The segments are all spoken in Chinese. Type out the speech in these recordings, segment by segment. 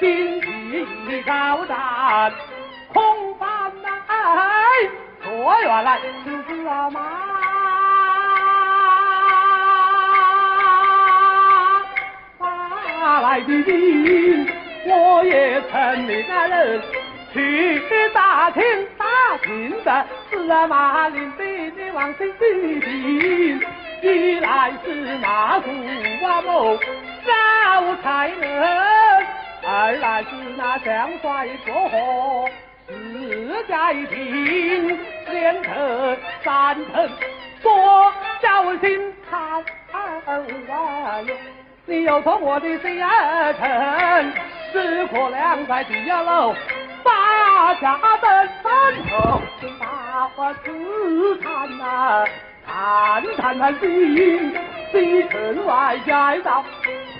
心气高涨，空翻来，说原来是啊马，发来的信，我也曾命人去打听打听的是啊马林的的王姓的。一来是那杜阿某招财人，二来是那相帅过河是在庭，连成三层多小心看二哟，你又从我的心儿城，是可两在地下楼，把家灯三头，大花刺探呐。看看那心，西城外街道，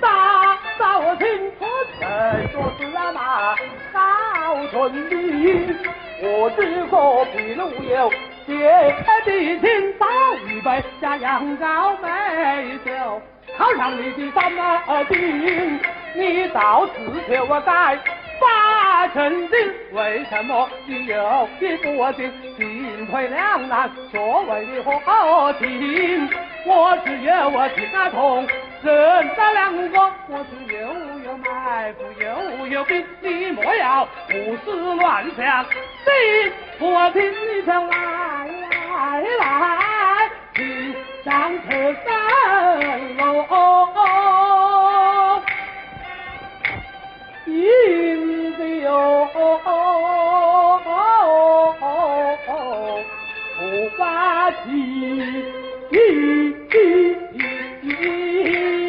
大早清晨人说是马到村里，我只说皮路有姐弟亲倒一杯，加羊羔美酒，犒赏你的三二斤，你到此求我该。八成金，为什么你有意不进？进退两难，所谓的何情？我只有我情啊痛，认得两个，我是又有埋伏又有兵，你莫要胡思乱想，心我听你唱来来来，去上车山喽。饮酒不发气。You.